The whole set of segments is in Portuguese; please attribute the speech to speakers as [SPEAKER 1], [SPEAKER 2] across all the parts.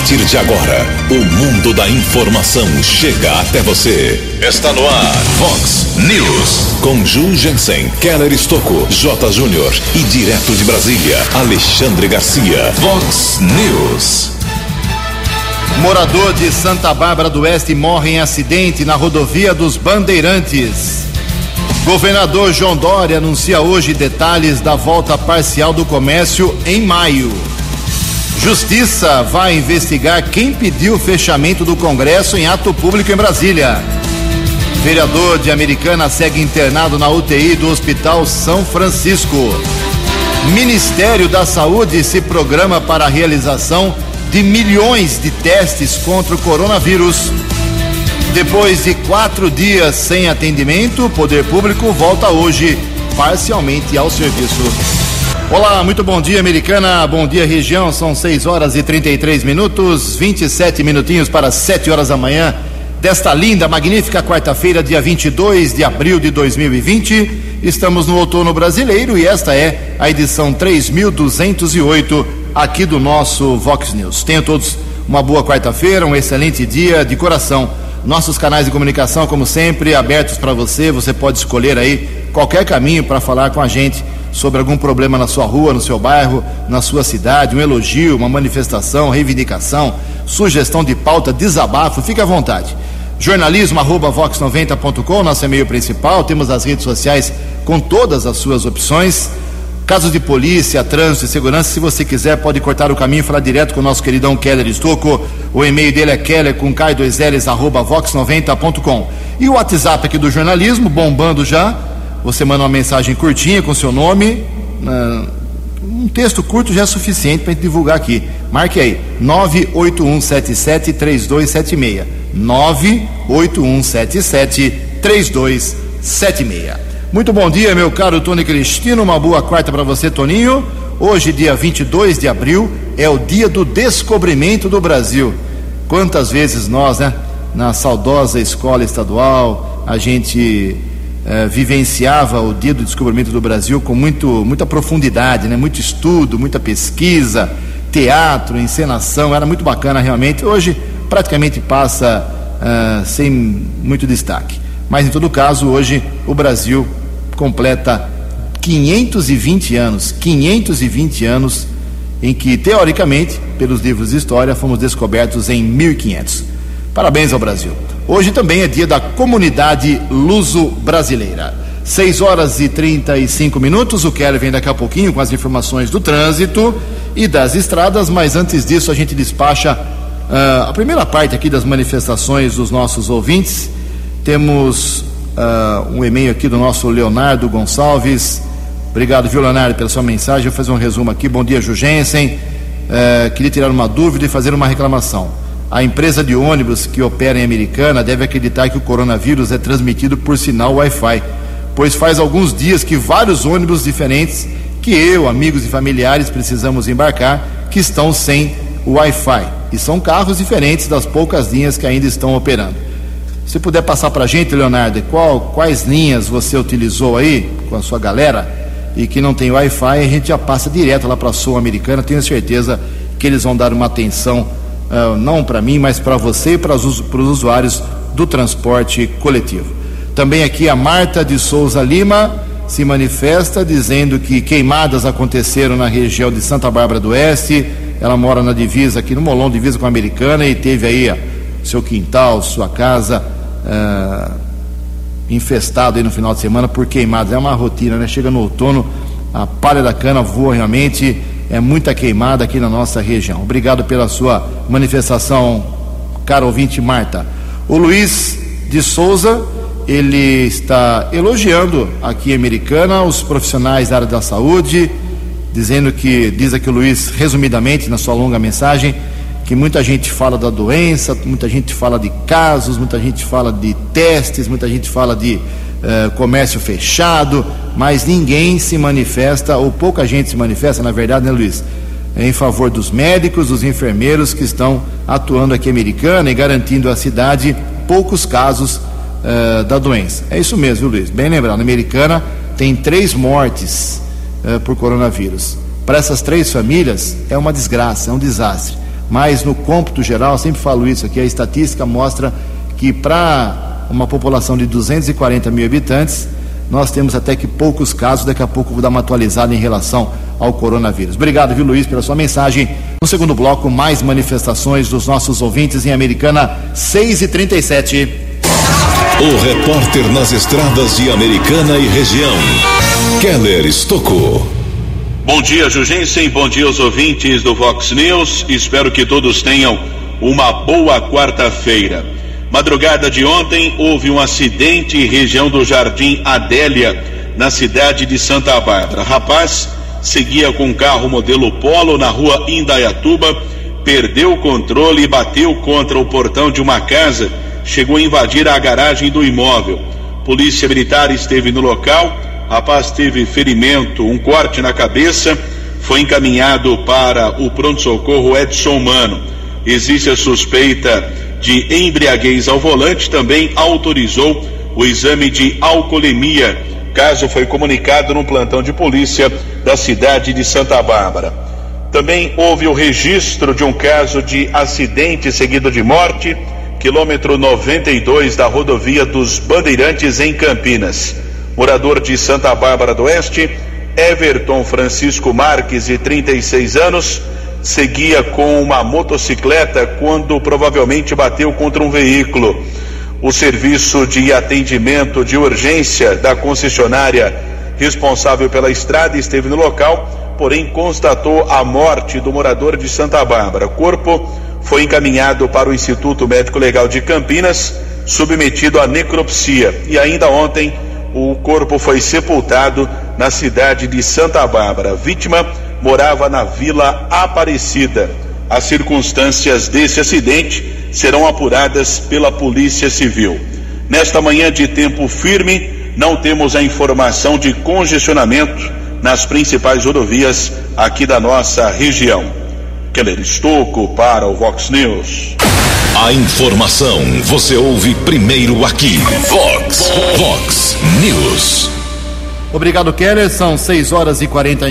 [SPEAKER 1] partir de agora, o mundo da informação chega até você. Está no ar, Fox News. Com Ju Jensen, Keller Estocco, J. Júnior e direto de Brasília, Alexandre Garcia. Fox News.
[SPEAKER 2] Morador de Santa Bárbara do Oeste morre em acidente na rodovia dos Bandeirantes. Governador João Dória anuncia hoje detalhes da volta parcial do comércio em maio. Justiça vai investigar quem pediu o fechamento do Congresso em ato público em Brasília. Vereador de Americana segue internado na UTI do Hospital São Francisco. Ministério da Saúde se programa para a realização de milhões de testes contra o coronavírus. Depois de quatro dias sem atendimento, o poder público volta hoje parcialmente ao serviço. Olá, muito bom dia, americana. Bom dia, região. São 6 horas e 33 minutos, 27 minutinhos para 7 horas da manhã desta linda, magnífica quarta-feira, dia 22 de abril de 2020. Estamos no outono brasileiro e esta é a edição 3208 aqui do nosso Vox News. Tenham todos uma boa quarta-feira, um excelente dia de coração. Nossos canais de comunicação, como sempre, abertos para você. Você pode escolher aí qualquer caminho para falar com a gente sobre algum problema na sua rua, no seu bairro, na sua cidade, um elogio, uma manifestação, reivindicação, sugestão de pauta, desabafo, fique à vontade. Jornalismo arroba vox90.com, nosso e-mail principal, temos as redes sociais com todas as suas opções. Casos de polícia, trânsito e segurança, se você quiser, pode cortar o caminho e falar direto com o nosso queridão Keller Estocco. O e-mail dele é keller com k2ls arroba vox90.com. E o WhatsApp aqui do jornalismo, bombando já, você manda uma mensagem curtinha com seu nome. Uh, um texto curto já é suficiente para a gente divulgar aqui. Marque aí: 981773276. 981773276. Muito bom dia, meu caro Tony Cristino. Uma boa quarta para você, Toninho. Hoje, dia 22 de abril, é o dia do descobrimento do Brasil. Quantas vezes nós, né, na saudosa escola estadual, a gente eh, vivenciava o dia do descobrimento do Brasil com muito, muita profundidade, né? muito estudo, muita pesquisa, teatro, encenação, era muito bacana realmente. Hoje praticamente passa uh, sem muito destaque. Mas em todo caso, hoje o Brasil completa 520 anos, 520 anos em que, teoricamente, pelos livros de história, fomos descobertos em 1500. Parabéns ao Brasil. Hoje também é dia da comunidade luso-brasileira. 6 horas e 35 minutos. O Kelly vem daqui a pouquinho com as informações do trânsito e das estradas, mas antes disso a gente despacha uh, a primeira parte aqui das manifestações dos nossos ouvintes. Temos uh, um e-mail aqui do nosso Leonardo Gonçalves. Obrigado, viu, Leonardo, pela sua mensagem. Vou fazer um resumo aqui. Bom dia, Jugensen. Uh, queria tirar uma dúvida e fazer uma reclamação. A empresa de ônibus que opera em Americana deve acreditar que o coronavírus é transmitido por sinal Wi-Fi, pois faz alguns dias que vários ônibus diferentes que eu, amigos e familiares precisamos embarcar que estão sem Wi-Fi. E são carros diferentes das poucas linhas que ainda estão operando. Se puder passar para a gente, Leonardo, qual, quais linhas você utilizou aí com a sua galera e que não tem Wi-Fi, a gente já passa direto lá para a Sul Americana. Tenho certeza que eles vão dar uma atenção não para mim, mas para você e para os, usuários do transporte coletivo. Também aqui a Marta de Souza Lima se manifesta dizendo que queimadas aconteceram na região de Santa Bárbara do Oeste. Ela mora na divisa aqui no Molon, divisa com a Americana, e teve aí seu quintal, sua casa uh, infestado aí no final de semana por queimadas. É uma rotina, né? Chega no outono, a palha da cana voa realmente é muita queimada aqui na nossa região. Obrigado pela sua manifestação, caro ouvinte Marta. O Luiz de Souza, ele está elogiando aqui em Americana os profissionais da área da saúde, dizendo que, diz aqui o Luiz, resumidamente, na sua longa mensagem, que muita gente fala da doença, muita gente fala de casos, muita gente fala de testes, muita gente fala de uh, comércio fechado, mas ninguém se manifesta, ou pouca gente se manifesta, na verdade, né, Luiz? Em favor dos médicos, dos enfermeiros que estão atuando aqui Americana e garantindo à cidade poucos casos uh, da doença. É isso mesmo, Luiz? Bem lembrado, na Americana tem três mortes uh, por coronavírus. Para essas três famílias é uma desgraça, é um desastre. mas no cômputo geral, sempre falo isso aqui, a estatística mostra que para uma população de 240 mil habitantes, nós temos até que poucos casos, daqui a pouco vou dar uma atualizada em relação ao coronavírus. Obrigado, viu, Luiz, pela sua mensagem. No segundo bloco, mais manifestações dos nossos ouvintes em Americana 6 e 37.
[SPEAKER 1] O repórter nas estradas de Americana e região, Keller Estocou.
[SPEAKER 3] Bom dia, Jugensen. Bom dia aos ouvintes do Vox News. Espero que todos tenham uma boa quarta-feira. Madrugada de ontem houve um acidente região do Jardim Adélia, na cidade de Santa Bárbara. Rapaz seguia com um carro modelo Polo na rua Indaiatuba, perdeu o controle e bateu contra o portão de uma casa, chegou a invadir a garagem do imóvel. Polícia Militar esteve no local, rapaz teve ferimento, um corte na cabeça, foi encaminhado para o pronto-socorro Edson Mano. Existe a suspeita de embriaguez ao volante também autorizou o exame de alcoolemia. Caso foi comunicado no plantão de polícia da cidade de Santa Bárbara. Também houve o registro de um caso de acidente seguido de morte, quilômetro 92 da rodovia dos Bandeirantes em Campinas. Morador de Santa Bárbara do Oeste, Everton Francisco Marques, de 36 anos, seguia com uma motocicleta quando provavelmente bateu contra um veículo. O serviço de atendimento de urgência da concessionária responsável pela estrada esteve no local, porém constatou a morte do morador de Santa Bárbara. O corpo foi encaminhado para o Instituto Médico Legal de Campinas, submetido à necropsia. E ainda ontem, o corpo foi sepultado na cidade de Santa Bárbara. Vítima morava na Vila Aparecida. As circunstâncias desse acidente serão apuradas pela Polícia Civil. Nesta manhã de tempo firme, não temos a informação de congestionamento nas principais rodovias aqui da nossa região. Keller Estocco para o Vox News.
[SPEAKER 1] A informação você ouve primeiro aqui. Vox, Vox News.
[SPEAKER 2] Obrigado, Keller. São 6 horas e 40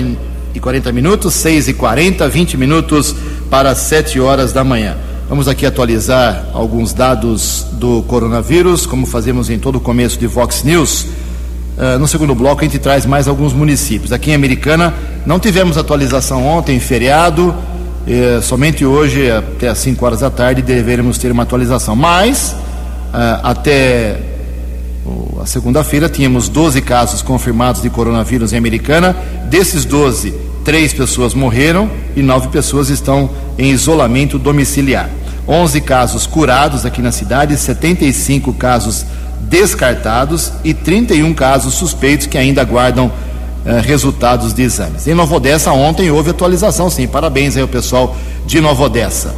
[SPEAKER 2] e 40 minutos, 6 e 40, 20 minutos para 7 horas da manhã. Vamos aqui atualizar alguns dados do coronavírus, como fazemos em todo o começo de Vox News. Uh, no segundo bloco, a gente traz mais alguns municípios. Aqui em Americana, não tivemos atualização ontem, feriado. Eh, somente hoje, até às 5 horas da tarde, deveremos ter uma atualização. Mas, uh, até a segunda-feira, tínhamos 12 casos confirmados de coronavírus em Americana. Desses 12, três pessoas morreram e nove pessoas estão em isolamento domiciliar. 11 casos curados aqui na cidade, 75 casos descartados e 31 casos suspeitos que ainda aguardam eh, resultados de exames. Em Nova Odessa, ontem houve atualização, sim. Parabéns aí ao pessoal de Nova Odessa.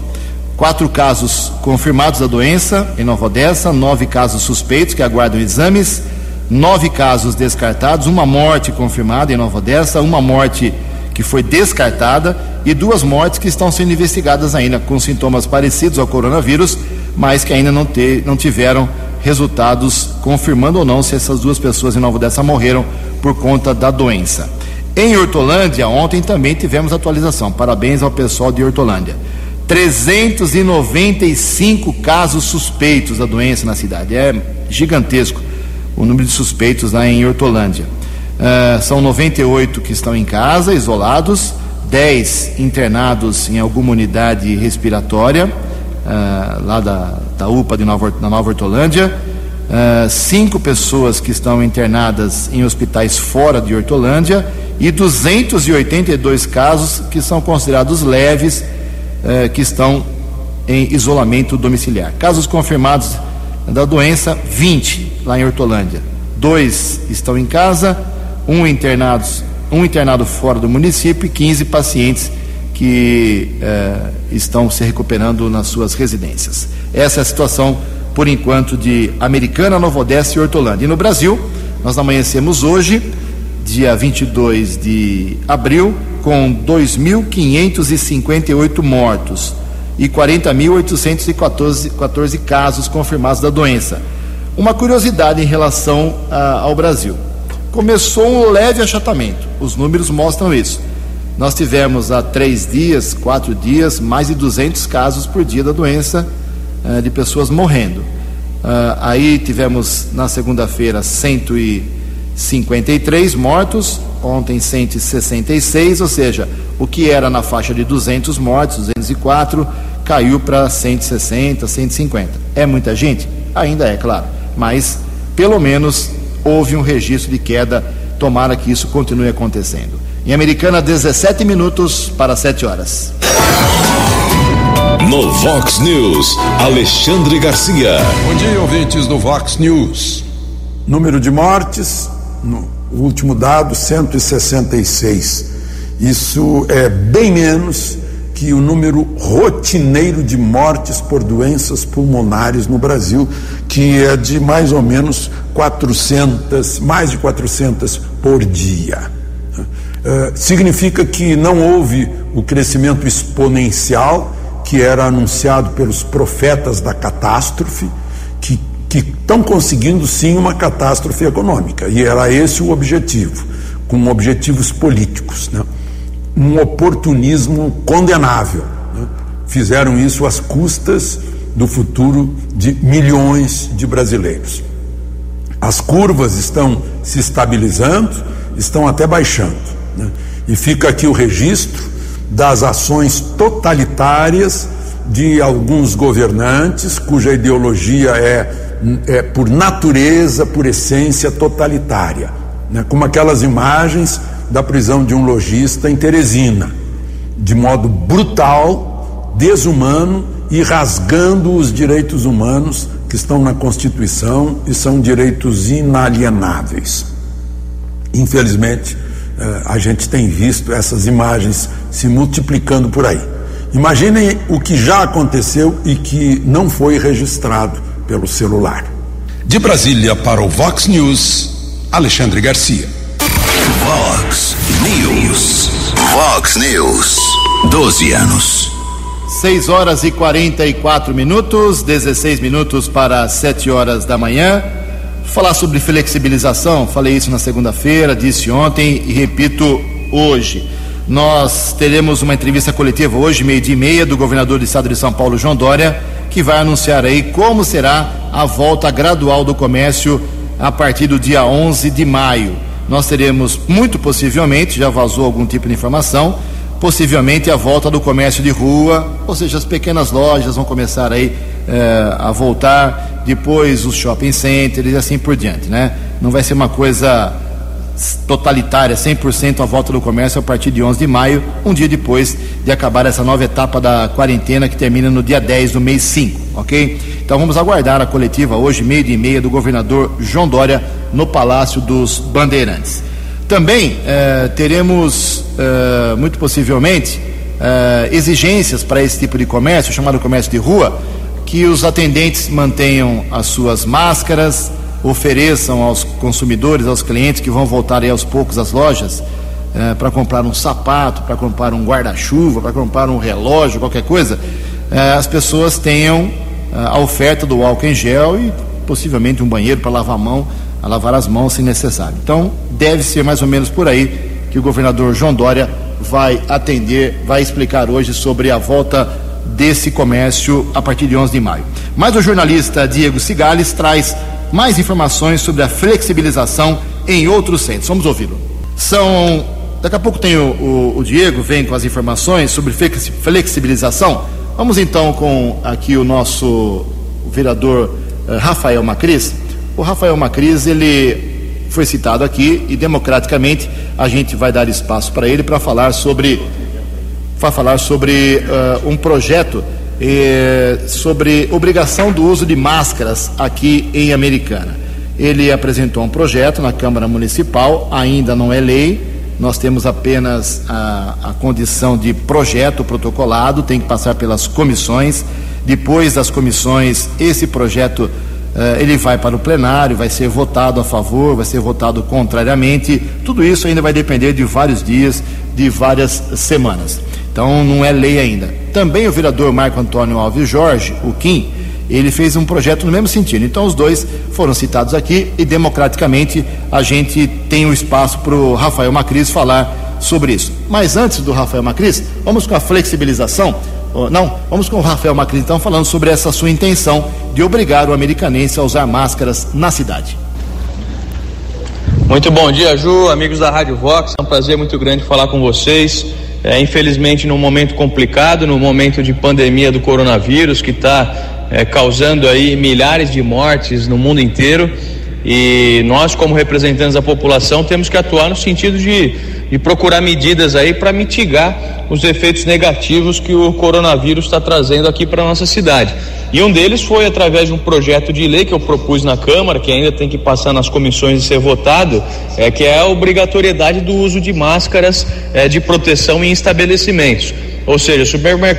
[SPEAKER 2] Quatro casos confirmados da doença em Nova Odessa, nove casos suspeitos que aguardam exames, nove casos descartados, uma morte confirmada em Nova Odessa, uma morte que foi descartada e duas mortes que estão sendo investigadas ainda com sintomas parecidos ao coronavírus, mas que ainda não, te, não tiveram resultados confirmando ou não se essas duas pessoas em Nova Odessa morreram por conta da doença. Em Hortolândia, ontem também tivemos atualização. Parabéns ao pessoal de Hortolândia. 395 casos suspeitos da doença na cidade. É gigantesco o número de suspeitos lá em Hortolândia. Uh, são 98 que estão em casa, isolados, 10 internados em alguma unidade respiratória, uh, lá da, da UPA de Nova, da Nova Hortolândia, uh, cinco pessoas que estão internadas em hospitais fora de Hortolândia e 282 casos que são considerados leves eh, que estão em isolamento domiciliar. Casos confirmados da doença, 20 lá em Hortolândia. Dois estão em casa, um, internados, um internado fora do município e 15 pacientes que eh, estão se recuperando nas suas residências. Essa é a situação, por enquanto, de Americana, Nova Odessa e Hortolândia. E no Brasil, nós amanhecemos hoje, dia 22 de abril, com 2.558 mortos e 40.814 casos confirmados da doença. Uma curiosidade em relação a, ao Brasil. Começou um leve achatamento, os números mostram isso. nós tivemos há três dias, quatro dias, mais de 200 casos por dia da doença uh, de pessoas morrendo. Uh, aí tivemos na segunda-feira 153 mortos, ontem 166, ou seja, o que era na faixa de 200 mortos, 204, caiu para 160, 150. É muita gente? Ainda é, claro, mas pelo menos houve um registro de queda. Tomara que isso continue acontecendo. Em Americana, 17 minutos para 7 horas.
[SPEAKER 1] No Vox News, Alexandre Garcia.
[SPEAKER 4] Bom dia, ouvintes do Vox News.
[SPEAKER 5] Número de mortes, no último dado, 166. Isso é bem menos que o número rotineiro de mortes por doenças pulmonares no Brasil, que é de mais ou menos 400, mais de 400 por dia. Uh, significa que não houve o crescimento exponencial que era anunciado pelos profetas da catástrofe, que estão conseguindo sim uma catástrofe econômica, e era esse o objetivo, com objetivos políticos. Né? Um oportunismo condenável. Né? Fizeram isso às custas do futuro de milhões de brasileiros. As curvas estão se estabilizando, estão até baixando. Né? E fica aqui o registro das ações totalitárias de alguns governantes cuja ideologia é, é por natureza, por essência totalitária, né? como aquelas imagens da prisão de um lojista em Teresina, de modo brutal, desumano e rasgando os direitos humanos que estão na Constituição e são direitos inalienáveis. Infelizmente, eh, a gente tem visto essas imagens se multiplicando por aí. Imaginem o que já aconteceu e que não foi registrado pelo celular.
[SPEAKER 4] De Brasília para o Vox News, Alexandre Garcia.
[SPEAKER 1] Vox News. Vox News. 12 anos.
[SPEAKER 2] 6 horas e 44 minutos, 16 minutos para 7 horas da manhã. Falar sobre flexibilização, falei isso na segunda-feira, disse ontem e repito hoje. Nós teremos uma entrevista coletiva hoje, meio-dia e meia, do governador do estado de São Paulo, João Dória, que vai anunciar aí como será a volta gradual do comércio a partir do dia 11 de maio. Nós teremos, muito possivelmente, já vazou algum tipo de informação, possivelmente a volta do comércio de rua, ou seja, as pequenas lojas vão começar aí eh, a voltar, depois os shopping centers e assim por diante, né? Não vai ser uma coisa totalitária, 100% a volta do comércio a partir de 11 de maio, um dia depois de acabar essa nova etapa da quarentena que termina no dia 10 do mês 5, ok? Então vamos aguardar a coletiva hoje, meio e meia, do governador João Dória no Palácio dos Bandeirantes. Também eh, teremos, eh, muito possivelmente, eh, exigências para esse tipo de comércio, chamado comércio de rua, que os atendentes mantenham as suas máscaras, ofereçam aos consumidores, aos clientes que vão voltar aí aos poucos às lojas eh, para comprar um sapato, para comprar um guarda-chuva, para comprar um relógio, qualquer coisa, eh, as pessoas tenham a oferta do álcool em gel e possivelmente um banheiro para lavar a mão, a lavar as mãos se necessário. Então, deve ser mais ou menos por aí que o governador João Dória vai atender, vai explicar hoje sobre a volta desse comércio a partir de 11 de maio. Mas o jornalista Diego Cigales traz mais informações sobre a flexibilização em outros centros. Vamos ouvi-lo. São. Daqui a pouco tem o, o, o, Diego, vem com as informações sobre flexibilização. Vamos então com aqui o nosso vereador uh, Rafael Macris. O Rafael Macris, ele foi citado aqui e democraticamente a gente vai dar espaço para ele para falar sobre vai falar sobre uh, um projeto eh, sobre obrigação do uso de máscaras aqui em Americana. Ele apresentou um projeto na Câmara Municipal, ainda não é lei, nós temos apenas a, a condição de projeto protocolado, tem que passar pelas comissões. Depois das comissões, esse projeto Uh, ele vai para o plenário, vai ser votado a favor, vai ser votado contrariamente. Tudo isso ainda vai depender de vários dias, de várias semanas. Então não é lei ainda. Também o vereador Marco Antônio Alves Jorge, o Kim, ele fez um projeto no mesmo sentido. Então os dois foram citados aqui e democraticamente a gente tem o um espaço para o Rafael Macris falar sobre isso. Mas antes do Rafael Macris, vamos com a flexibilização. Não, vamos com o Rafael Macris então falando sobre essa sua intenção de obrigar o americanense a usar máscaras na cidade.
[SPEAKER 6] Muito bom dia, Ju, amigos da Rádio Vox. É um prazer muito grande falar com vocês. É, infelizmente, num momento complicado, no momento de pandemia do coronavírus, que está é, causando aí milhares de mortes no mundo inteiro. E nós, como representantes da população, temos que atuar no sentido de, de procurar medidas aí para mitigar os efeitos negativos que o coronavírus está trazendo aqui para nossa cidade. E um deles foi através de um projeto de lei que eu propus na Câmara, que ainda tem que passar nas comissões e ser votado, é, que é a obrigatoriedade do uso de máscaras é, de proteção em estabelecimentos ou seja,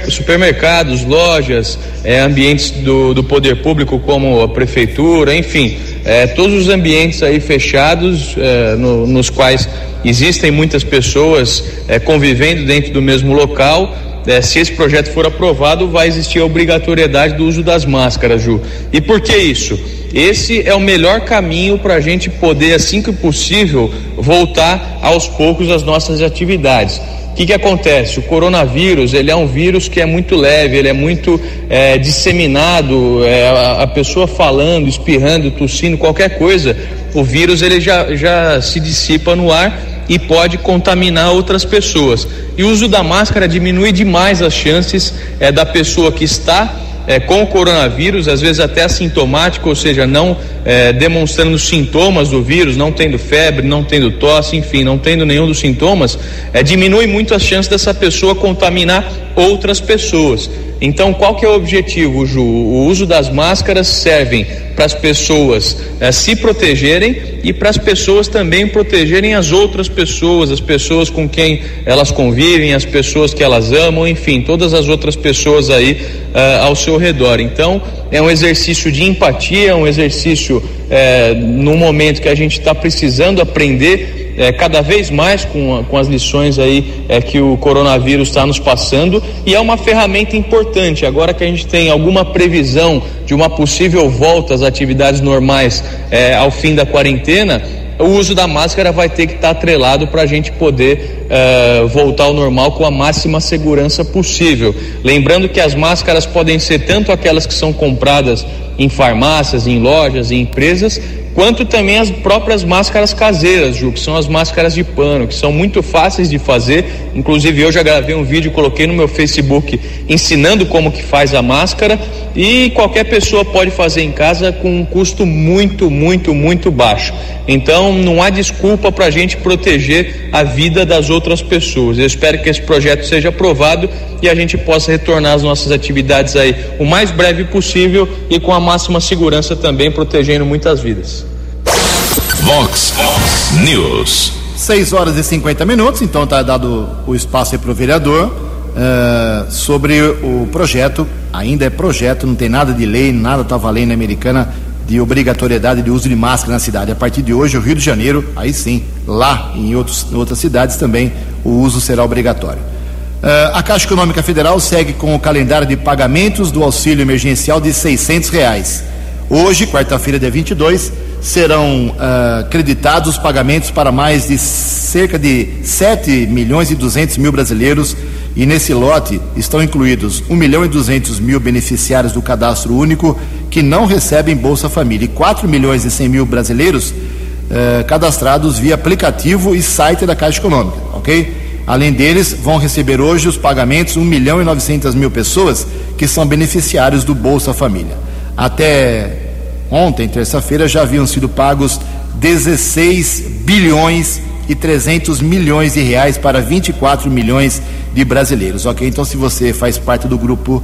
[SPEAKER 6] supermercados, lojas, é, ambientes do, do, poder público como a prefeitura, enfim, é, todos os ambientes aí fechados é, no, nos quais existem muitas pessoas convivendo dentro do mesmo local. Se esse projeto for aprovado, vai existir a obrigatoriedade do uso das máscaras, Ju. E por que isso? Esse é o melhor caminho para a gente poder, assim que possível, voltar aos poucos às nossas atividades. O que, que acontece? O coronavírus ele é um vírus que é muito leve, ele é muito é, disseminado, é, a, a, pessoa falando, espirrando, tossindo, qualquer coisa, o vírus ele já, já se dissipa no ar e pode contaminar outras pessoas. E o uso da máscara diminui demais as chances é, da pessoa que está é, com o coronavírus, às vezes até assintomático, ou seja, não é, demonstrando sintomas do vírus, não tendo febre, não tendo tosse, enfim, não tendo nenhum dos sintomas, é, diminui muito as chances dessa pessoa contaminar outras pessoas. Então, qual que é o objetivo, Ju? O uso das máscaras servem para as pessoas eh, se protegerem e para as pessoas também protegerem as outras pessoas, as pessoas com quem elas convivem, as pessoas que elas amam, enfim, todas as outras pessoas aí eh, ao seu redor. Então, é um exercício de empatia, é um exercício eh, no momento que a gente está precisando aprender é, cada vez mais com, com as lições aí é, que o coronavírus está nos passando e é uma ferramenta importante. Agora que a gente tem alguma previsão de uma possível volta às atividades normais é, ao fim da quarentena, o uso da máscara vai ter que estar tá atrelado para a gente poder uh, voltar ao normal com a máxima segurança possível. Lembrando que as máscaras podem ser tanto aquelas que são compradas em farmácias, em lojas, em empresas, quanto também as próprias máscaras caseiras, Ju, que são as máscaras de pano, que são muito fáceis de fazer. Inclusive eu já gravei um vídeo, coloquei no meu Facebook ensinando como que faz a máscara e qualquer pessoa pode fazer em casa com um custo muito, muito, muito baixo. Então não há desculpa para a gente proteger a vida das outras pessoas. Eu espero que esse projeto seja aprovado e a gente possa retornar às nossas atividades aí o mais breve possível e com a máxima segurança também, protegendo muitas vidas.
[SPEAKER 1] Vox News.
[SPEAKER 2] 6 horas e 50 minutos, então está dado o espaço aí para o vereador uh, sobre o projeto. Ainda é projeto, não tem nada de lei, nada está valendo na americana de obrigatoriedade de uso de máscara na cidade. A partir de hoje, o Rio de Janeiro, aí sim, lá em, outros, outras cidades também, o uso será obrigatório. Uh, a Caixa Econômica Federal segue com o calendário de pagamentos do auxílio emergencial de R$ reais. Hoje, quarta-feira, dia 22, serão uh, creditados os pagamentos para mais de cerca de 7 milhões e 200 mil brasileiros e nesse lote estão incluídos 1 milhão e 200 mil beneficiários do cadastro único que não recebem Bolsa Família e 4 milhões e 100 mil brasileiros uh, cadastrados via aplicativo e site da Caixa Econômica, ok? Além deles, vão receber hoje os pagamentos 1 milhão e 900 mil pessoas que são beneficiários do Bolsa Família. Até Ontem, terça-feira, já haviam sido pagos 16 bilhões e 300 milhões de reais para 24 milhões de brasileiros, ok? Então, se você faz parte do grupo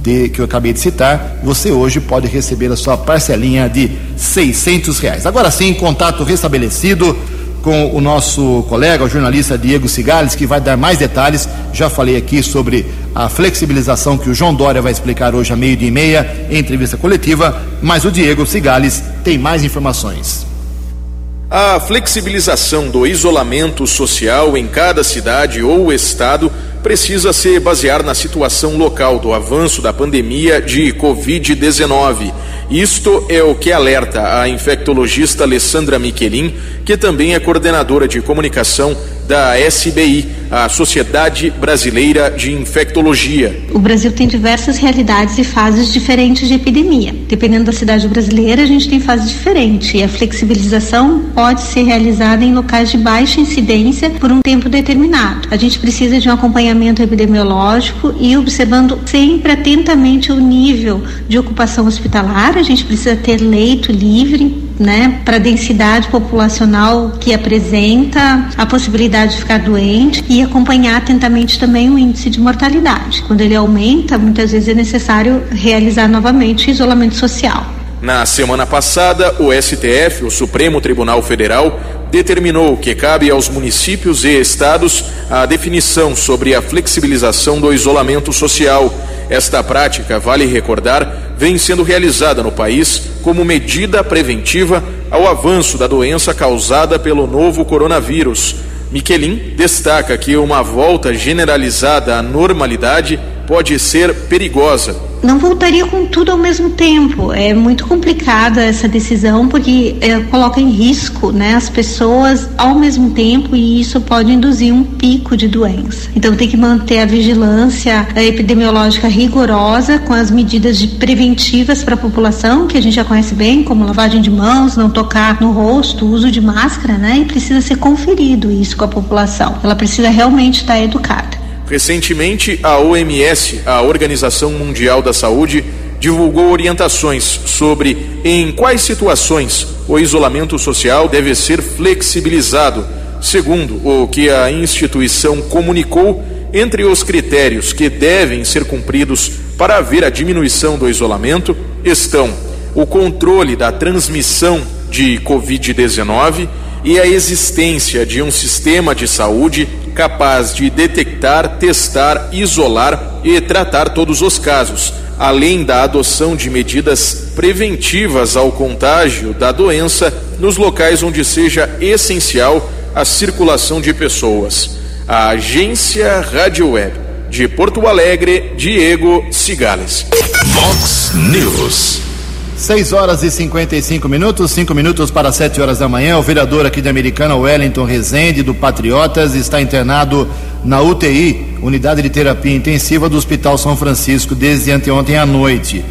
[SPEAKER 2] de, que eu acabei de citar, você hoje pode receber a sua parcelinha de 600 reais. Agora sim, contato restabelecido com o nosso colega, o jornalista Diego Cigales, que vai dar mais detalhes. Já falei aqui sobre a flexibilização que o João Dória vai explicar hoje a meio-dia e meia em entrevista coletiva, mas o Diego Cigales tem mais informações.
[SPEAKER 7] A flexibilização do isolamento social em cada cidade ou estado precisa se basear na situação local do avanço da pandemia de Covid-19. Isto é o que alerta a infectologista Alessandra Miquelin, que também é coordenadora de comunicação da SBI, a Sociedade Brasileira de Infectologia.
[SPEAKER 8] O Brasil tem diversas realidades e fases diferentes de epidemia. Dependendo da cidade brasileira, a gente tem fases diferentes e a flexibilização pode ser realizada em locais de baixa incidência por um tempo determinado. A gente precisa de um acompanhamento epidemiológico e observando sempre atentamente o nível de ocupação hospitalar. A gente precisa ter leito livre né, para a densidade populacional que apresenta a possibilidade de ficar doente e acompanhar atentamente também o índice de mortalidade. Quando ele aumenta, muitas vezes é necessário realizar novamente isolamento social.
[SPEAKER 7] Na semana passada, o STF, o Supremo Tribunal Federal, determinou que cabe aos municípios e estados a definição sobre a flexibilização do isolamento social. Esta prática, vale recordar, vem sendo realizada no país como medida preventiva ao avanço da doença causada pelo novo coronavírus. Miquelin destaca que uma volta generalizada à normalidade pode ser perigosa
[SPEAKER 8] não voltaria com tudo ao mesmo tempo. É muito complicada essa decisão porque é, coloca em risco né, as pessoas ao mesmo tempo e isso pode induzir um pico de doença. Então tem que manter a vigilância a epidemiológica rigorosa com as medidas de preventivas para a população, que a gente já conhece bem, como lavagem de mãos, não tocar no rosto, uso de máscara, né? E precisa ser conferido isso com a população. Ela precisa realmente estar educada.
[SPEAKER 7] Recentemente, a OMS, a Organização Mundial da Saúde, divulgou orientações sobre em quais situações o isolamento social deve ser flexibilizado. Segundo o que a instituição comunicou, entre os critérios que devem ser cumpridos para haver a diminuição do isolamento estão o controle da transmissão de Covid-19 e a existência de um sistema de saúde capaz de detectar, testar, isolar e tratar todos os casos, além da adoção de medidas preventivas ao contágio da doença nos locais onde seja essencial a circulação de pessoas. A Agência Rádio Web de Porto Alegre, Diego Cigales.
[SPEAKER 1] Vox News.
[SPEAKER 2] 6 horas e 55 minutos, 5 minutos para 7 horas da manhã. O vereador aqui de Americana, Wellington Rezende, do Patriotas, está internado na UTI, Unidade de Terapia Intensiva do Hospital São Francisco, desde anteontem à noite.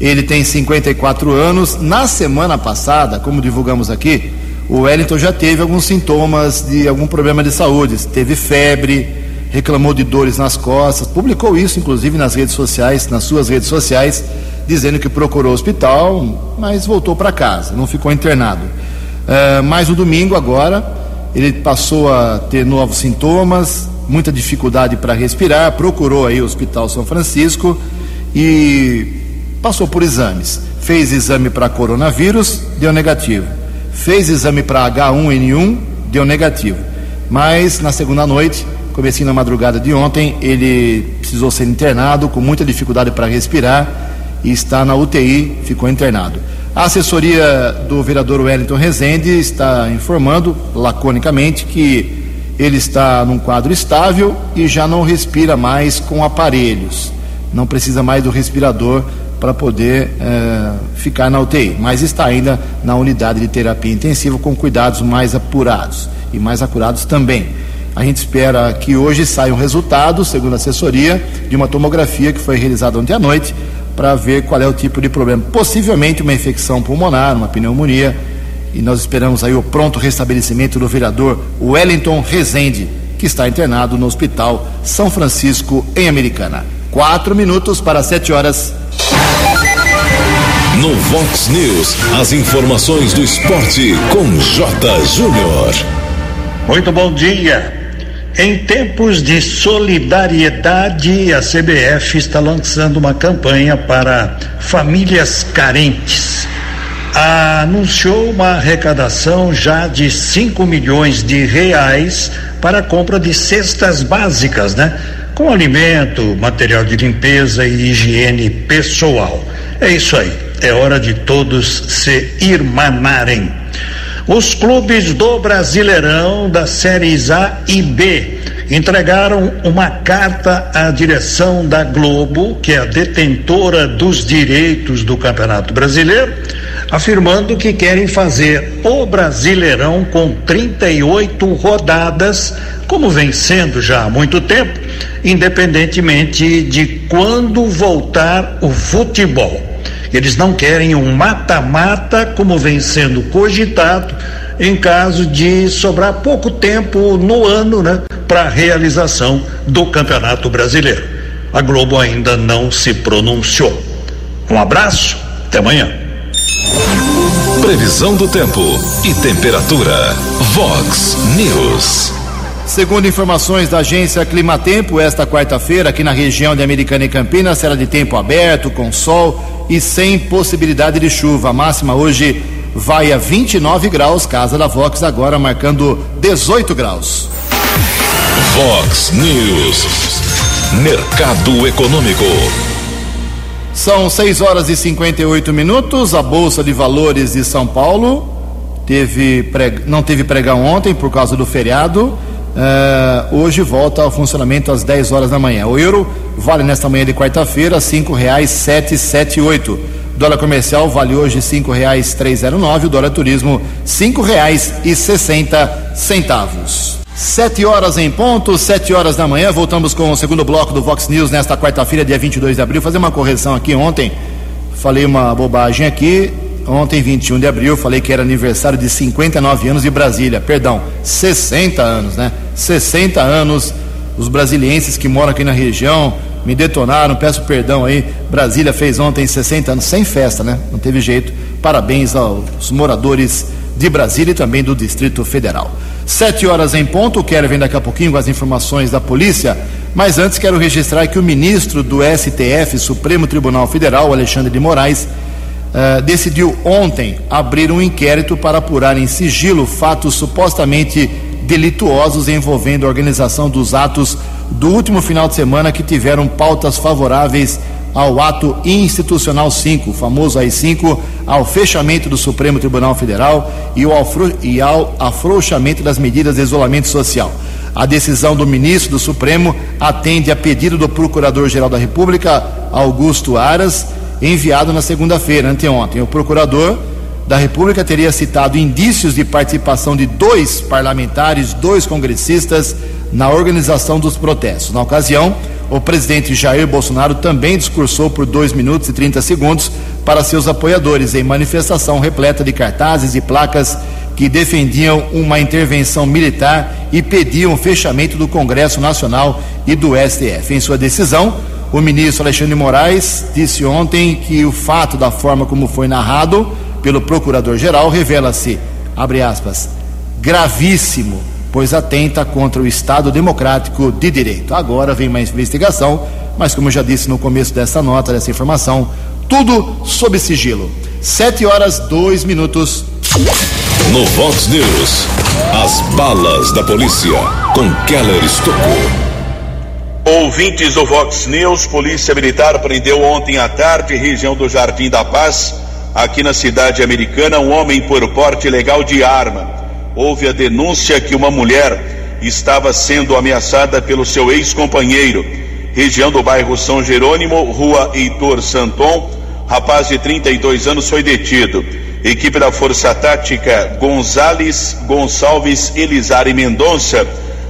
[SPEAKER 2] Ele tem 54 anos. Na semana passada, como divulgamos aqui, o Wellington já teve alguns sintomas de algum problema de saúde. Teve febre, reclamou de dores nas costas, publicou isso, inclusive, nas redes sociais, nas suas redes sociais dizendo que procurou o hospital, mas voltou para casa, não ficou internado. Uh, mas no domingo agora ele passou a ter novos sintomas, muita dificuldade para respirar, procurou aí o Hospital São Francisco e passou por exames. Fez exame para coronavírus, deu negativo. Fez exame para H1N1, deu negativo. Mas na segunda noite, comecinho na madrugada de ontem, ele precisou ser internado com muita dificuldade para respirar e está na UTI, ficou internado. A assessoria do vereador Wellington Rezende está informando laconicamente que ele está num quadro estável e já não respira mais com aparelhos. Não precisa mais do respirador para poder é, ficar na UTI, mas está ainda na unidade de terapia intensiva com cuidados mais apurados e mais acurados também. A gente espera que hoje saia um resultado, segundo a assessoria, de uma tomografia que foi realizada ontem à noite para ver qual é o tipo de problema. Possivelmente uma infecção pulmonar, uma pneumonia. E nós esperamos aí o pronto restabelecimento do vereador Wellington Rezende, que está internado no Hospital São Francisco, em Americana. Quatro minutos para sete horas.
[SPEAKER 1] No Vox News, as informações do esporte com J. Júnior.
[SPEAKER 9] Muito bom dia. Em tempos de solidariedade, a CBF está lançando uma campanha para famílias carentes. Anunciou uma arrecadação já de 5 milhões de reais para a compra de cestas básicas, né? Com alimento, material de limpeza e higiene pessoal. É isso aí. É hora de todos se irmanarem. Os clubes do Brasileirão da séries A e B entregaram uma carta à direção da Globo, que é a detentora dos direitos do Campeonato Brasileiro, afirmando que querem fazer o Brasileirão com 38 rodadas, como vem sendo já há muito tempo, independentemente de quando voltar o futebol. Eles não querem um mata-mata, como vem sendo cogitado, em caso de sobrar pouco tempo no ano, né, para a realização do Campeonato Brasileiro. A Globo ainda não se pronunciou. Um abraço, até amanhã.
[SPEAKER 1] Previsão do tempo e temperatura. Vox News.
[SPEAKER 2] Segundo informações da agência Climatempo, esta quarta-feira, aqui na região de Americana e Campinas, será de tempo aberto, com sol e sem possibilidade de chuva. A máxima hoje vai a 29 graus, casa da Vox agora marcando 18 graus.
[SPEAKER 1] Vox News. Mercado Econômico.
[SPEAKER 2] São 6 horas e 58 minutos. A Bolsa de Valores de São Paulo teve preg... não teve pregão ontem por causa do feriado. Uh, hoje volta ao funcionamento às 10 horas da manhã. O euro vale nesta manhã de quarta-feira sete oito. Dólar comercial vale hoje zero nove. O dólar turismo sessenta centavos. Sete horas em ponto, sete horas da manhã. Voltamos com o segundo bloco do Vox News nesta quarta-feira, dia 22 de abril. Fazer uma correção aqui ontem. Falei uma bobagem aqui. Ontem, 21 de abril, falei que era aniversário de 59 anos de Brasília. Perdão, 60 anos, né? 60 anos. Os brasilienses que moram aqui na região me detonaram. Peço perdão aí. Brasília fez ontem 60 anos, sem festa, né? Não teve jeito. Parabéns aos moradores de Brasília e também do Distrito Federal. Sete horas em ponto, quero vir daqui a pouquinho com as informações da polícia, mas antes quero registrar que o ministro do STF, Supremo Tribunal Federal, Alexandre de Moraes, uh, decidiu ontem abrir um inquérito para apurar em sigilo fatos supostamente delituosos envolvendo a organização dos atos do último final de semana que tiveram pautas favoráveis ao ato institucional 5, o famoso AI-5, ao fechamento do Supremo Tribunal Federal e ao, e ao afrouxamento das medidas de isolamento social. A decisão do ministro do Supremo atende a pedido do Procurador-Geral da República, Augusto Aras, enviado na segunda-feira, anteontem. O procurador da República teria citado indícios de participação de dois parlamentares, dois congressistas, na organização dos protestos. Na ocasião, o presidente Jair Bolsonaro também discursou por 2 minutos e 30 segundos para seus apoiadores em manifestação repleta de cartazes e placas que defendiam uma intervenção militar e pediam o fechamento do Congresso Nacional e do STF. Em sua decisão, o ministro Alexandre Moraes disse ontem que o fato da forma como foi narrado pelo procurador-geral revela-se, abre aspas, gravíssimo pois atenta contra o Estado democrático de direito. Agora vem mais investigação, mas como eu já disse no começo dessa nota, dessa informação, tudo sob sigilo. Sete horas, dois minutos.
[SPEAKER 1] No Vox News, as balas da polícia com Keller Estocou.
[SPEAKER 3] Ouvintes do Vox News, Polícia Militar prendeu ontem à tarde, região do Jardim da Paz, aqui na cidade americana, um homem por porte ilegal de arma houve a denúncia que uma mulher estava sendo ameaçada pelo seu ex-companheiro. Região do bairro São Jerônimo, rua Heitor Santon, rapaz de 32 anos foi detido. Equipe da Força Tática Gonzales Gonçalves Elizari Mendonça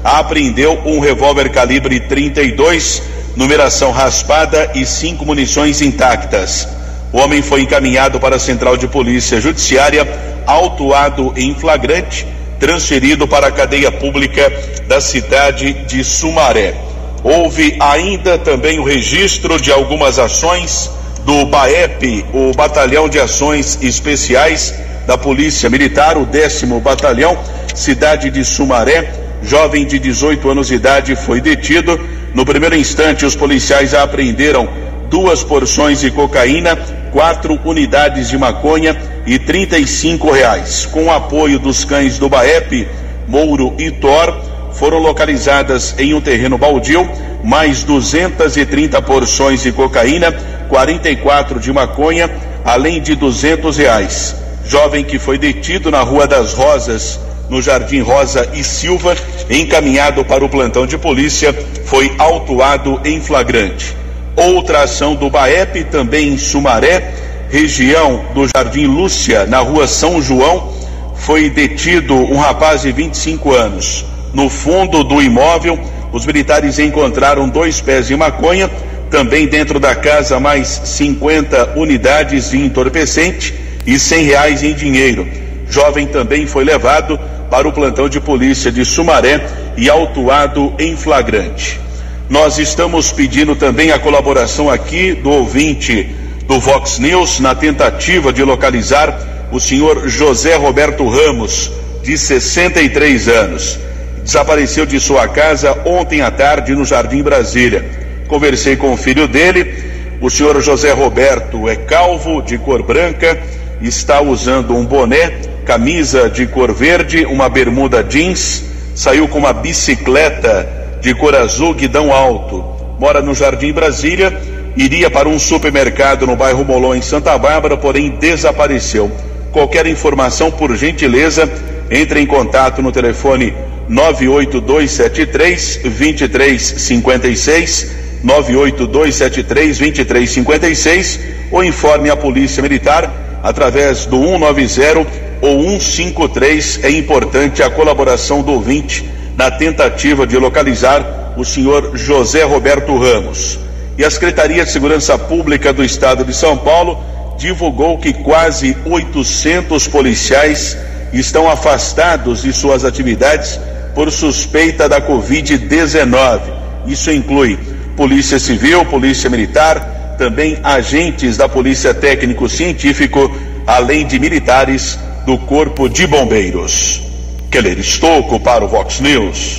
[SPEAKER 3] apreendeu um revólver calibre 32, numeração raspada e cinco munições intactas. O homem foi encaminhado para a Central de Polícia Judiciária, autuado em flagrante transferido para a cadeia pública da cidade de Sumaré. Houve ainda também o registro de algumas ações do BAEP, o Batalhão de Ações Especiais da Polícia Militar, o décimo batalhão, cidade de Sumaré. Jovem de 18 anos de idade foi detido. No primeiro instante, os policiais apreenderam duas porções de cocaína, quatro unidades de maconha e 35 reais. Com o apoio dos cães do BAEP, Mouro e Thor, foram localizadas em um terreno baldio mais 230 porções de cocaína, 44 de maconha, além de 200 reais. jovem que foi detido na Rua das Rosas, no Jardim Rosa e Silva, encaminhado para o plantão de polícia, foi autuado em flagrante. Outra ação do BAEP, também em Sumaré, região do Jardim Lúcia, na rua São João, foi detido um rapaz de 25 anos. No fundo do imóvel, os militares encontraram dois pés de maconha, também dentro da casa mais 50 unidades de entorpecente e 100 reais em dinheiro. Jovem também foi levado para o plantão de polícia de Sumaré e autuado em flagrante. Nós estamos pedindo também a colaboração aqui do ouvinte do Vox News na tentativa de localizar o senhor José Roberto Ramos, de 63 anos. Desapareceu de sua casa ontem à tarde no Jardim Brasília. Conversei com o filho dele. O senhor José Roberto é calvo, de cor branca, está usando um boné, camisa de cor verde, uma bermuda jeans, saiu com uma bicicleta de cor azul guidão alto. Mora no Jardim Brasília, iria para um supermercado no bairro Molon em Santa Bárbara, porém desapareceu. Qualquer informação, por gentileza, entre em contato no telefone 98273 2356 98273 2356 ou informe a Polícia Militar através do 190 ou 153. É importante a colaboração do ouvinte na tentativa de localizar o senhor José Roberto Ramos. E a Secretaria de Segurança Pública do Estado de São Paulo divulgou que quase 800 policiais estão afastados de suas atividades por suspeita da Covid-19. Isso inclui Polícia Civil, Polícia Militar, também agentes da Polícia Técnico-Científico, além de militares do Corpo de Bombeiros. Keller Estocco para o Vox News.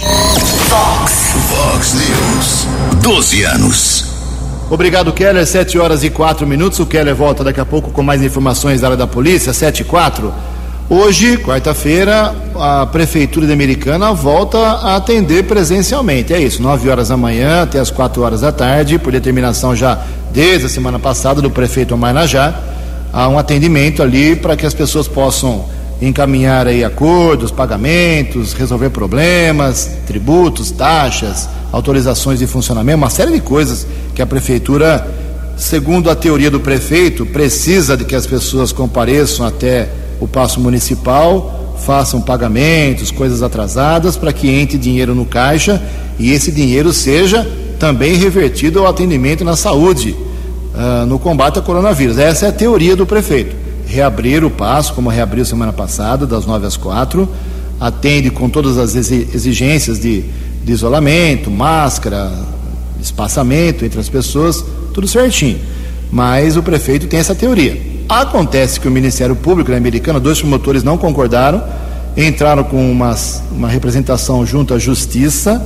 [SPEAKER 1] Vox, Vox News. 12 anos.
[SPEAKER 2] Obrigado, Keller. 7 horas e 4 minutos. O Keller volta daqui a pouco com mais informações da área da polícia, 7 e 4. Hoje, quarta-feira, a Prefeitura de Americana volta a atender presencialmente. É isso, 9 horas da manhã até as 4 horas da tarde, por determinação já desde a semana passada do prefeito Omar Najá, há um atendimento ali para que as pessoas possam encaminhar aí acordos, pagamentos, resolver problemas, tributos, taxas, autorizações de funcionamento, uma série de coisas que a prefeitura, segundo a teoria do prefeito, precisa de que as pessoas compareçam até o passo municipal, façam pagamentos, coisas atrasadas, para que entre dinheiro no caixa e esse dinheiro seja também revertido ao atendimento na saúde, uh, no combate ao coronavírus. Essa é a teoria do prefeito. Reabrir o passo, como reabriu semana passada, das nove às quatro, atende com todas as exigências de, de isolamento, máscara, espaçamento entre as pessoas, tudo certinho. Mas o prefeito tem essa teoria. Acontece que o Ministério Público né, americano, dois promotores não concordaram, entraram com uma, uma representação junto à Justiça,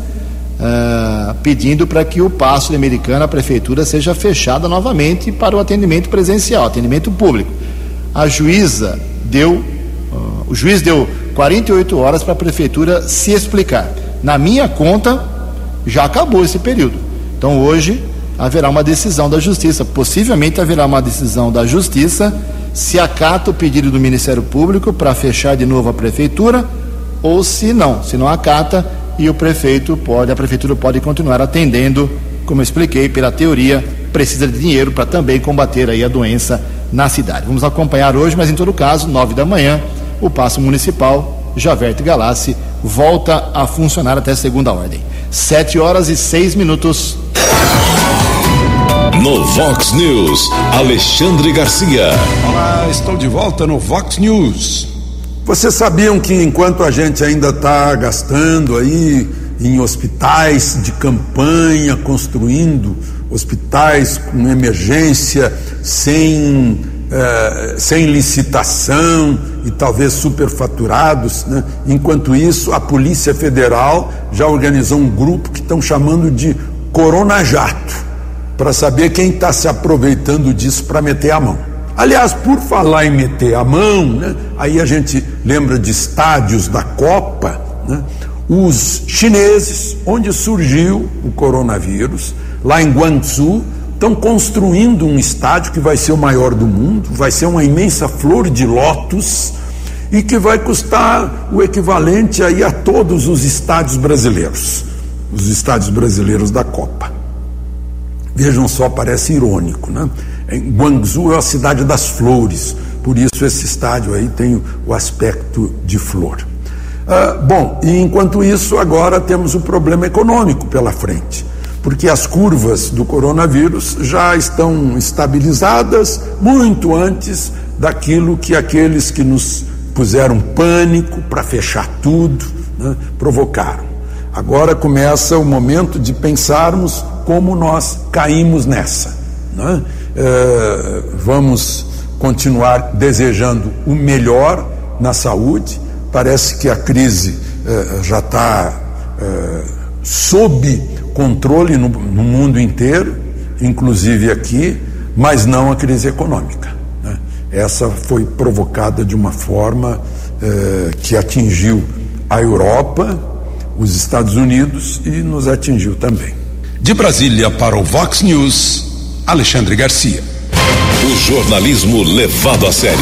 [SPEAKER 2] uh, pedindo para que o passo de americana, a prefeitura, seja fechada novamente para o atendimento presencial, atendimento público. A juíza deu, uh, o juiz deu 48 horas para a prefeitura se explicar. Na minha conta, já acabou esse período. Então hoje haverá uma decisão da Justiça. Possivelmente haverá uma decisão da Justiça se acata o pedido do Ministério Público para fechar de novo a prefeitura ou se não, se não acata e o prefeito pode, a prefeitura pode continuar atendendo, como eu expliquei, pela teoria, precisa de dinheiro para também combater aí a doença na cidade. Vamos acompanhar hoje, mas em todo caso, nove da manhã, o passo municipal Javerte Galassi volta a funcionar até segunda ordem. Sete horas e seis minutos.
[SPEAKER 1] No Vox News, Alexandre Garcia.
[SPEAKER 5] Olá, estou de volta no Vox News. Vocês sabiam que enquanto a gente ainda está gastando aí em hospitais de campanha, construindo hospitais com emergência, sem, eh, sem licitação e talvez superfaturados, né? enquanto isso a Polícia Federal já organizou um grupo que estão chamando de Corona Jato para saber quem está se aproveitando disso para meter a mão. Aliás, por falar em meter a mão, né, aí a gente lembra de estádios da Copa, né, os chineses, onde surgiu o coronavírus, lá em Guangzhou, estão construindo um estádio que vai ser o maior do mundo, vai ser uma imensa flor de lótus e que vai custar o equivalente aí a todos os estádios brasileiros, os estádios brasileiros da Copa. Vejam só, parece irônico, né? Guangzhou é a cidade das flores, por isso esse estádio aí tem o aspecto de flor. Ah, bom, e enquanto isso, agora temos o problema econômico pela frente, porque as curvas do coronavírus já estão estabilizadas muito antes daquilo que aqueles que nos puseram pânico para fechar tudo né, provocaram. Agora começa o momento de pensarmos como nós caímos nessa. Né? É, vamos continuar desejando o melhor na saúde. Parece que a crise é, já está é, sob controle no, no, mundo inteiro, inclusive aqui, mas não a crise econômica. Né? Essa foi provocada de uma forma que atingiu a Europa, os Estados Unidos e nos atingiu também.
[SPEAKER 4] De Brasília para o Vox News, Alexandre Garcia.
[SPEAKER 1] O jornalismo levado a sério.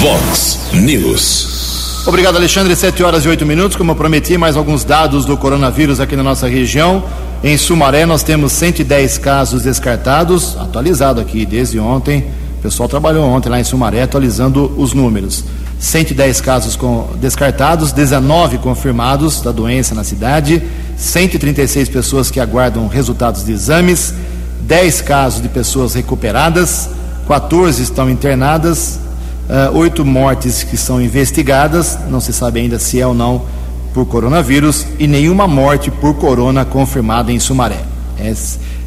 [SPEAKER 1] Vox News.
[SPEAKER 2] Obrigado, Alexandre. Sete horas e oito minutos. Como eu prometi, mais alguns dados do coronavírus aqui na nossa região. Em Sumaré, nós temos 110 casos descartados, atualizado aqui desde ontem. O pessoal trabalhou ontem lá em Sumaré, atualizando os números. 110 casos com, descartados, 19 confirmados da doença na cidade, 136 pessoas que aguardam resultados de exames, 10 casos de pessoas recuperadas, 14 estão internadas, uh, 8 mortes que são investigadas, não se sabe ainda se é ou não por coronavírus, e nenhuma morte por corona confirmada em Sumaré.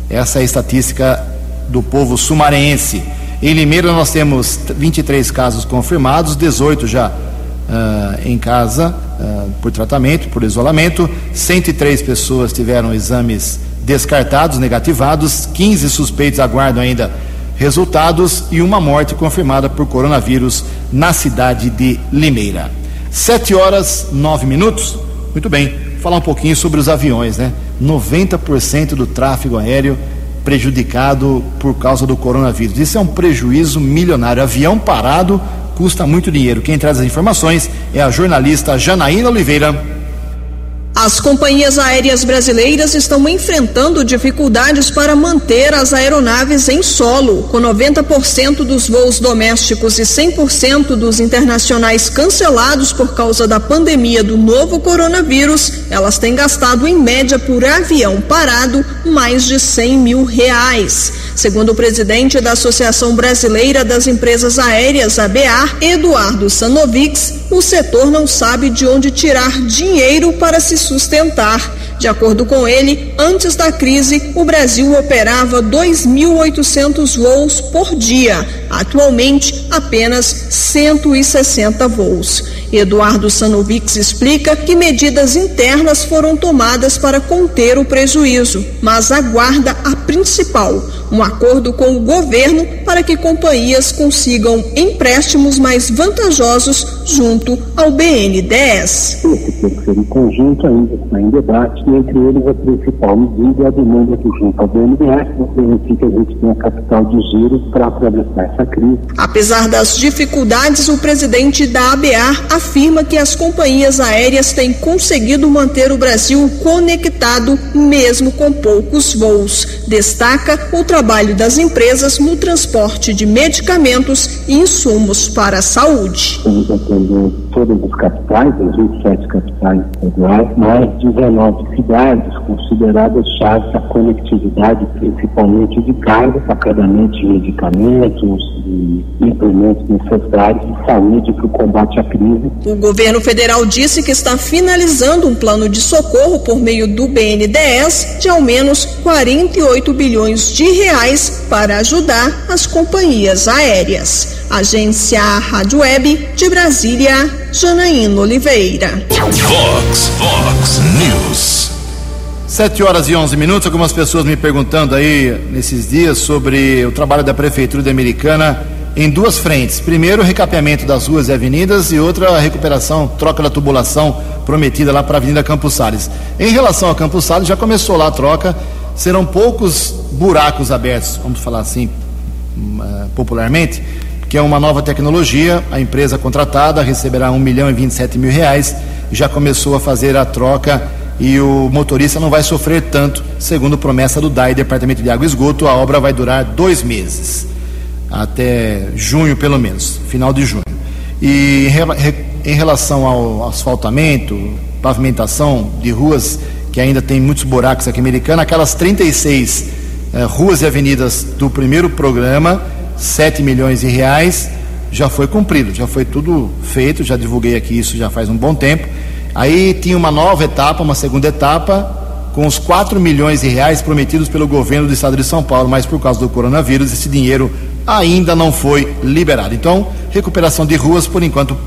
[SPEAKER 2] Essa é a estatística do povo sumarense. Em Limeira nós temos 23 casos confirmados, 18 já uh, em casa uh, por tratamento, por isolamento, 103 pessoas tiveram exames descartados, negativados, 15 suspeitos aguardam ainda resultados e uma morte confirmada por coronavírus na cidade de Limeira. 7 horas 9 minutos. Muito bem, falar um pouquinho sobre os aviões, né? 90% do tráfego aéreo prejudicado por causa do coronavírus. Isso é um prejuízo milionário. Avião parado custa muito dinheiro. Quem traz as informações é a jornalista Janaína Oliveira.
[SPEAKER 10] As companhias aéreas brasileiras estão enfrentando dificuldades para manter as aeronaves em solo, com 90% dos voos domésticos e 100% dos internacionais cancelados por causa da pandemia do novo coronavírus. Elas têm gastado em média por avião parado mais de 100 mil reais. Segundo o presidente da Associação Brasileira das Empresas Aéreas, ABAR, Eduardo Sanovics, o setor não sabe de onde tirar dinheiro para se sustentar. De acordo com ele, antes da crise, o Brasil operava 2.800 voos por dia. Atualmente, apenas 160 voos. Eduardo Sanovics explica que medidas internas foram tomadas para conter o prejuízo, mas aguarda a principal, um acordo com o governo para que companhias consigam empréstimos mais vantajosos junto ao BNDES.
[SPEAKER 11] Esse tem que ser em conjunto ainda, está em debate, e entre eles a principal medida é a demanda que junto ao BNDES permitir que a gente tenha capital de giro para atravessar essa crise.
[SPEAKER 10] Apesar das dificuldades, o presidente da ABAR afirma que as companhias aéreas têm conseguido manter o Brasil conectado mesmo com poucos voos. Destaca o trabalho das empresas no transporte de medicamentos e insumos para a saúde.
[SPEAKER 11] Estamos todas as capitais, as 27 capitais estaduais, mais 19 cidades consideradas chaves da conectividade, principalmente de carga, pagadamente de medicamentos e implementos necessários de saúde para o combate à crise.
[SPEAKER 10] O governo federal disse que está finalizando um plano de socorro por meio do BNDES de ao menos 48 bilhões de reais para ajudar as companhias aéreas. Agência Rádio Web de Brasília, Janaína Oliveira.
[SPEAKER 1] Vox, Vox News.
[SPEAKER 2] 7 horas e 11 minutos. Algumas pessoas me perguntando aí nesses dias sobre o trabalho da Prefeitura de Americana em duas frentes. Primeiro, o recapeamento das ruas e avenidas e outra, a recuperação, troca da tubulação prometida lá para a Avenida Campos Salles. Em relação a Campos Salles, já começou lá a troca serão poucos buracos abertos, vamos falar assim uh, popularmente, que é uma nova tecnologia. A empresa contratada receberá 1 milhão e 27 mil reais, já começou a fazer a troca e o motorista não vai sofrer tanto, segundo promessa do DAI, Departamento de Água e Esgoto, a obra vai durar dois meses, até junho pelo menos, final de junho. E em relação ao asfaltamento, pavimentação de ruas que ainda tem muitos buracos aqui em Americana, aquelas 36 eh, ruas e avenidas do primeiro programa, 7 milhões de reais, já foi cumprido, já foi tudo feito, já divulguei aqui isso já faz um bom tempo. Aí tinha uma nova etapa, uma segunda etapa, com os 4 milhões de reais prometidos pelo governo do estado de São Paulo, mas por causa do coronavírus, esse dinheiro ainda não foi liberado. Então, recuperação de ruas, por enquanto,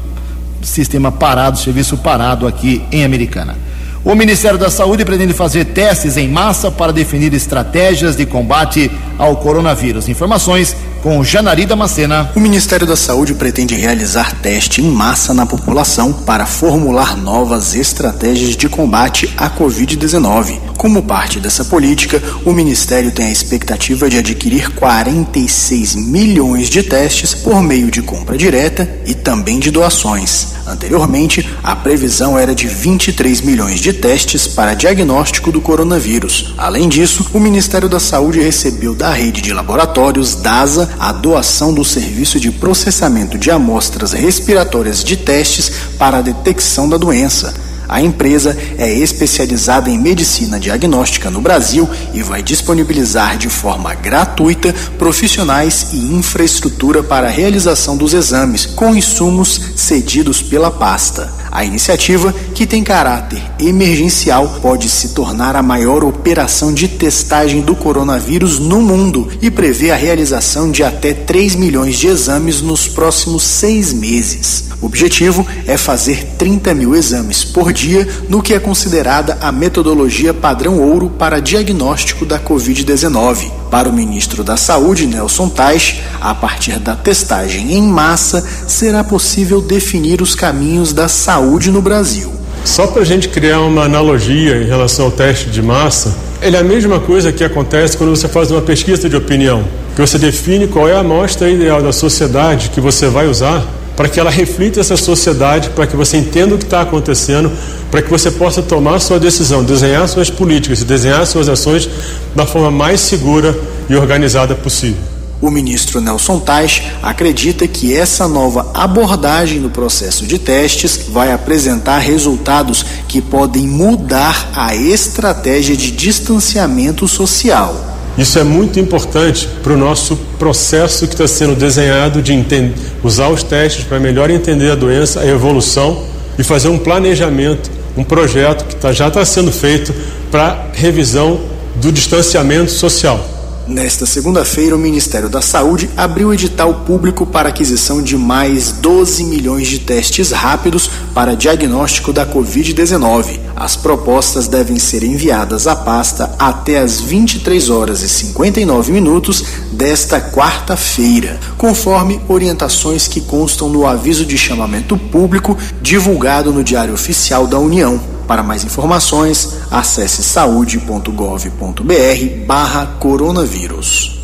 [SPEAKER 2] sistema parado, serviço parado aqui em Americana. O Ministério da Saúde pretende fazer testes em massa para definir estratégias de combate ao coronavírus. Informações com Janari Macena.
[SPEAKER 12] O Ministério da Saúde pretende realizar teste em massa na população para formular novas estratégias de combate à Covid-19. Como parte dessa política, o Ministério tem a expectativa de adquirir 46 milhões de testes por meio de compra direta e também de doações. Anteriormente, a previsão era de 23 milhões de testes para diagnóstico do coronavírus. Além disso, o Ministério da Saúde recebeu da rede de laboratórios DASA a doação do serviço de processamento de amostras respiratórias de testes para a detecção da doença. A empresa é especializada em medicina diagnóstica no Brasil e vai disponibilizar de forma gratuita profissionais e infraestrutura para a realização dos exames, com insumos cedidos pela pasta. A iniciativa, que tem caráter emergencial, pode se tornar a maior operação de testagem do coronavírus no mundo e prevê a realização de até 3 milhões de exames nos próximos seis meses. O objetivo é fazer 30 mil exames por dia no que é considerada a metodologia padrão ouro para diagnóstico da Covid-19. Para o ministro da Saúde, Nelson Tais, a partir da testagem em massa, será possível definir os caminhos da saúde no Brasil.
[SPEAKER 13] Só para a gente criar uma analogia em relação ao teste de massa, ele é a mesma coisa que acontece quando você faz uma pesquisa de opinião, que você define qual é a amostra ideal da sociedade que você vai usar para que ela reflita essa sociedade, para que você entenda o que está acontecendo, para que você possa tomar sua decisão, desenhar suas políticas e desenhar suas ações da forma mais segura e organizada possível.
[SPEAKER 12] O ministro Nelson Tais acredita que essa nova abordagem no processo de testes vai apresentar resultados que podem mudar a estratégia de distanciamento social.
[SPEAKER 13] Isso é muito importante para o nosso processo que está sendo desenhado de entender, usar os testes para melhor entender a doença, a evolução e fazer um planejamento, um projeto que tá, já está sendo feito para revisão do distanciamento social.
[SPEAKER 12] Nesta segunda-feira, o Ministério da Saúde abriu edital público para aquisição de mais 12 milhões de testes rápidos para diagnóstico da Covid-19. As propostas devem ser enviadas à pasta até às 23 horas e 59 minutos desta quarta-feira, conforme orientações que constam no aviso de chamamento público divulgado no Diário Oficial da União. Para mais informações, acesse saúde.gov.br barra coronavírus.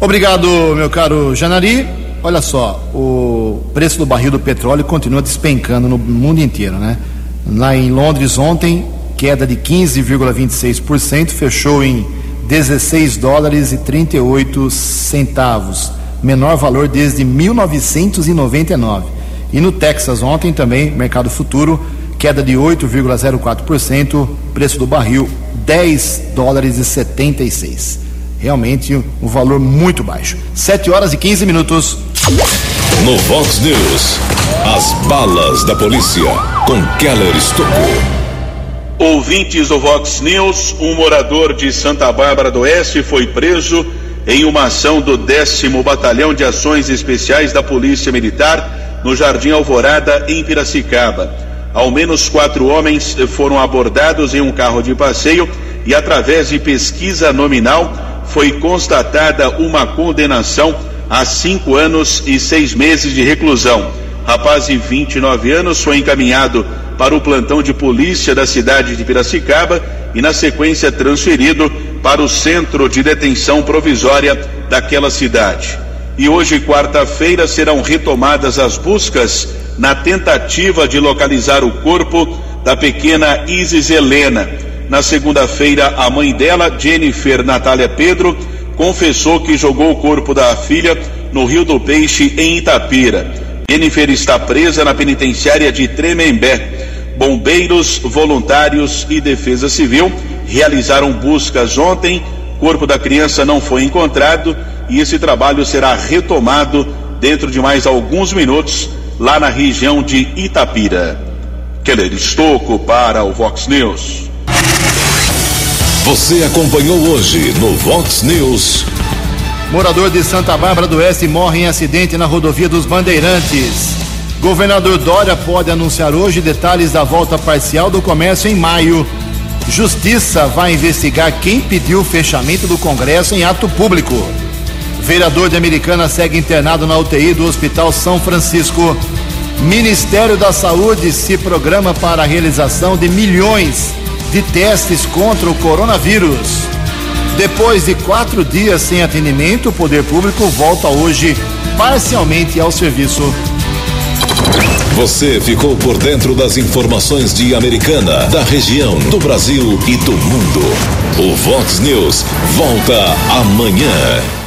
[SPEAKER 2] Obrigado, meu caro Janari. Olha só, o preço do barril do petróleo continua despencando no mundo inteiro, né? Lá em Londres ontem, queda de 15,26%, fechou em 16 dólares e 38 centavos, menor valor desde 1999. E no Texas ontem também, mercado futuro, queda de 8,04%, preço do barril 10 dólares e 76. Realmente um valor muito baixo. 7 horas e 15 minutos.
[SPEAKER 1] No Vox News, as balas da polícia com Keller Estocou.
[SPEAKER 3] Ouvintes do Vox News, um morador de Santa Bárbara do Oeste foi preso em uma ação do 10 Batalhão de Ações Especiais da Polícia Militar no Jardim Alvorada, em Piracicaba. Ao menos quatro homens foram abordados em um carro de passeio e, através de pesquisa nominal, foi constatada uma condenação a cinco anos e seis meses de reclusão. Rapaz de 29 anos foi encaminhado para o plantão de polícia da cidade de Piracicaba e, na sequência, transferido para o centro de detenção provisória daquela cidade. E hoje, quarta-feira, serão retomadas as buscas na tentativa de localizar o corpo da pequena Isis Helena. Na segunda-feira, a mãe dela, Jennifer Natália Pedro, confessou que jogou o corpo da filha no Rio do Peixe, em Itapira. Jennifer está presa na penitenciária de Tremembé. Bombeiros, voluntários e Defesa Civil realizaram buscas ontem. Corpo da criança não foi encontrado e esse trabalho será retomado dentro de mais alguns minutos lá na região de Itapira. Keller Estocco para o Vox News.
[SPEAKER 1] Você acompanhou hoje no Vox News.
[SPEAKER 2] Morador de Santa Bárbara do Oeste morre em acidente na rodovia dos Bandeirantes. Governador Dória pode anunciar hoje detalhes da volta parcial do comércio em maio. Justiça vai investigar quem pediu o fechamento do Congresso em ato público. Vereador de Americana segue internado na UTI do Hospital São Francisco. Ministério da Saúde se programa para a realização de milhões de testes contra o coronavírus. Depois de quatro dias sem atendimento, o poder público volta hoje parcialmente ao serviço.
[SPEAKER 1] Você ficou por dentro das informações de Americana, da região, do Brasil e do mundo. O Vox News volta amanhã.